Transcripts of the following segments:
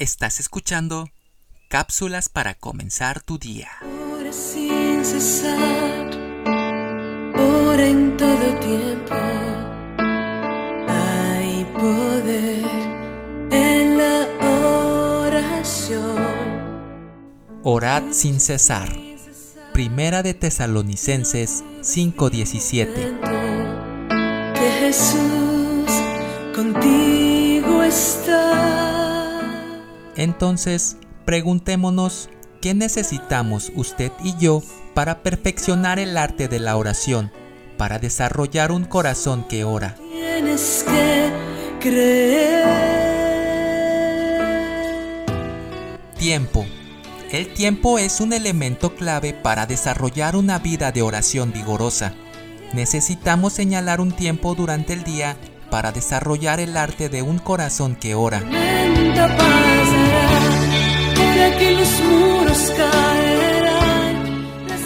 Estás escuchando cápsulas para comenzar tu día. Ora sin cesar, ora en todo tiempo. Hay poder en la oración. Orad sin cesar. Primera de Tesalonicenses 5:17. Que Jesús contigo está. Entonces, preguntémonos qué necesitamos usted y yo para perfeccionar el arte de la oración, para desarrollar un corazón que ora. Tienes que creer. Tiempo. El tiempo es un elemento clave para desarrollar una vida de oración vigorosa. Necesitamos señalar un tiempo durante el día para desarrollar el arte de un corazón que ora.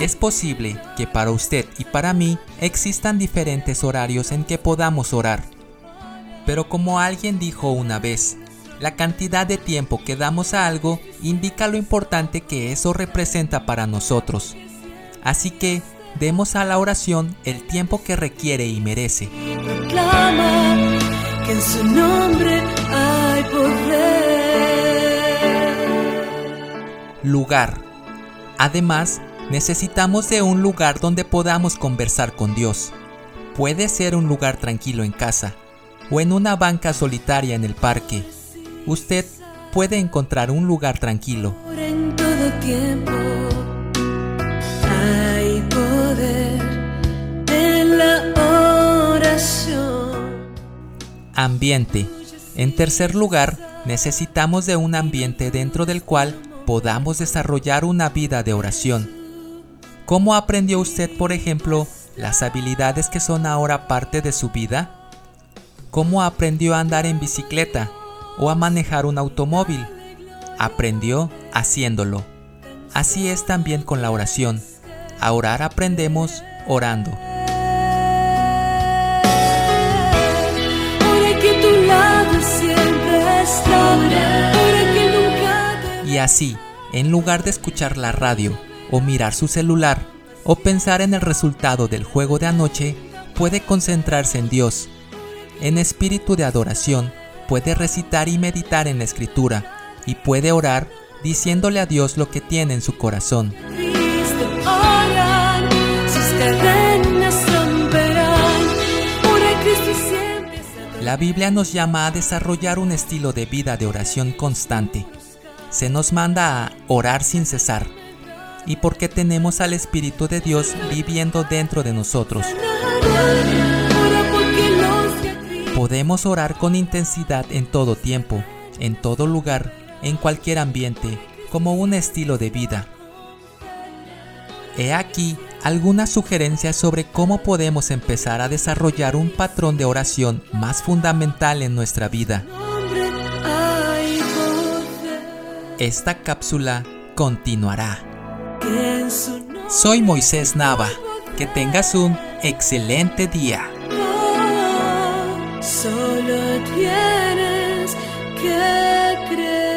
Es posible que para usted y para mí existan diferentes horarios en que podamos orar. Pero como alguien dijo una vez, la cantidad de tiempo que damos a algo indica lo importante que eso representa para nosotros. Así que demos a la oración el tiempo que requiere y merece. Lugar. Además, necesitamos de un lugar donde podamos conversar con Dios. Puede ser un lugar tranquilo en casa o en una banca solitaria en el parque. Usted puede encontrar un lugar tranquilo. En todo tiempo. Hay poder en la oración. Ambiente. En tercer lugar, necesitamos de un ambiente dentro del cual podamos desarrollar una vida de oración. ¿Cómo aprendió usted, por ejemplo, las habilidades que son ahora parte de su vida? ¿Cómo aprendió a andar en bicicleta o a manejar un automóvil? Aprendió haciéndolo. Así es también con la oración. A orar aprendemos orando. Y así, en lugar de escuchar la radio o mirar su celular o pensar en el resultado del juego de anoche, puede concentrarse en Dios. En espíritu de adoración, puede recitar y meditar en la escritura y puede orar diciéndole a Dios lo que tiene en su corazón. La Biblia nos llama a desarrollar un estilo de vida de oración constante. Se nos manda a orar sin cesar. Y porque tenemos al Espíritu de Dios viviendo dentro de nosotros. Podemos orar con intensidad en todo tiempo, en todo lugar, en cualquier ambiente, como un estilo de vida. He aquí algunas sugerencias sobre cómo podemos empezar a desarrollar un patrón de oración más fundamental en nuestra vida. Esta cápsula continuará. Soy Moisés Nava. Que tengas un excelente día. solo tienes que creer.